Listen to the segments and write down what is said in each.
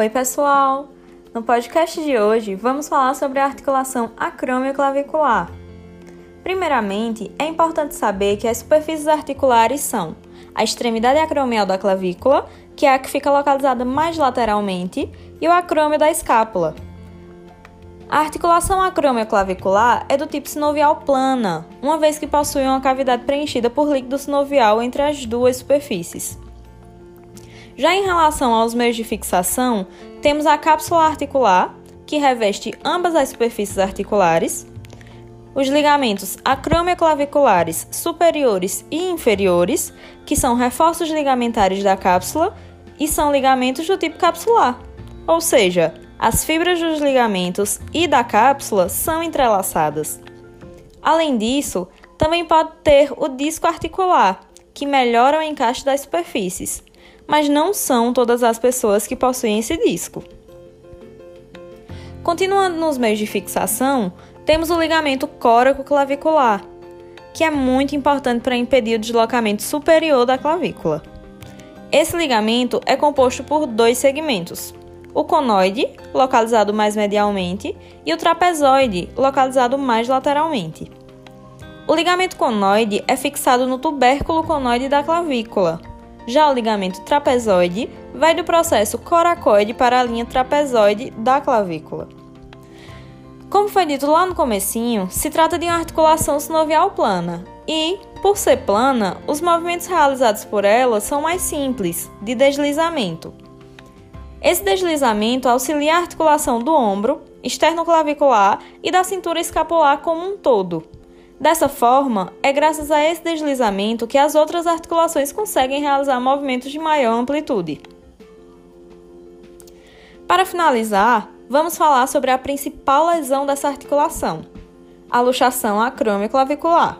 Oi, pessoal! No podcast de hoje, vamos falar sobre a articulação acromioclavicular. Primeiramente, é importante saber que as superfícies articulares são a extremidade acromial da clavícula, que é a que fica localizada mais lateralmente, e o acrômio da escápula. A articulação acromioclavicular é do tipo sinovial plana, uma vez que possui uma cavidade preenchida por líquido sinovial entre as duas superfícies. Já em relação aos meios de fixação, temos a cápsula articular, que reveste ambas as superfícies articulares, os ligamentos acromioclaviculares superiores e inferiores, que são reforços ligamentares da cápsula e são ligamentos do tipo capsular, ou seja, as fibras dos ligamentos e da cápsula são entrelaçadas. Além disso, também pode ter o disco articular, que melhora o encaixe das superfícies mas não são todas as pessoas que possuem esse disco. Continuando nos meios de fixação, temos o ligamento córaco-clavicular, que é muito importante para impedir o deslocamento superior da clavícula. Esse ligamento é composto por dois segmentos: o conoide, localizado mais medialmente, e o trapezoide, localizado mais lateralmente. O ligamento conoide é fixado no tubérculo conoide da clavícula, já o ligamento trapezoide vai do processo coracoide para a linha trapezoide da clavícula. Como foi dito lá no comecinho, se trata de uma articulação sinovial plana e, por ser plana, os movimentos realizados por ela são mais simples, de deslizamento. Esse deslizamento auxilia a articulação do ombro, externo-clavicular e da cintura escapular como um todo. Dessa forma, é graças a esse deslizamento que as outras articulações conseguem realizar movimentos de maior amplitude. Para finalizar, vamos falar sobre a principal lesão dessa articulação, a luxação acromioclavicular.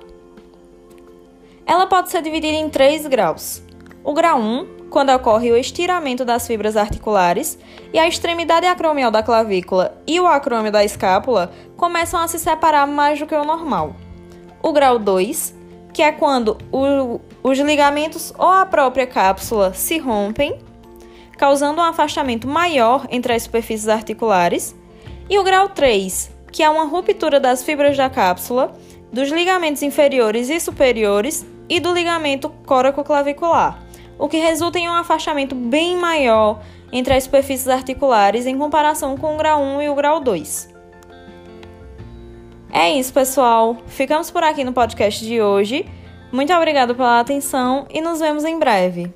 Ela pode ser dividida em três graus. O grau 1, quando ocorre o estiramento das fibras articulares e a extremidade acromial da clavícula e o acrômio da escápula começam a se separar mais do que o normal o grau 2, que é quando o, os ligamentos ou a própria cápsula se rompem, causando um afastamento maior entre as superfícies articulares, e o grau 3, que é uma ruptura das fibras da cápsula, dos ligamentos inferiores e superiores e do ligamento coraco-clavicular, o que resulta em um afastamento bem maior entre as superfícies articulares em comparação com o grau 1 e o grau 2. É isso, pessoal. Ficamos por aqui no podcast de hoje. Muito obrigada pela atenção e nos vemos em breve.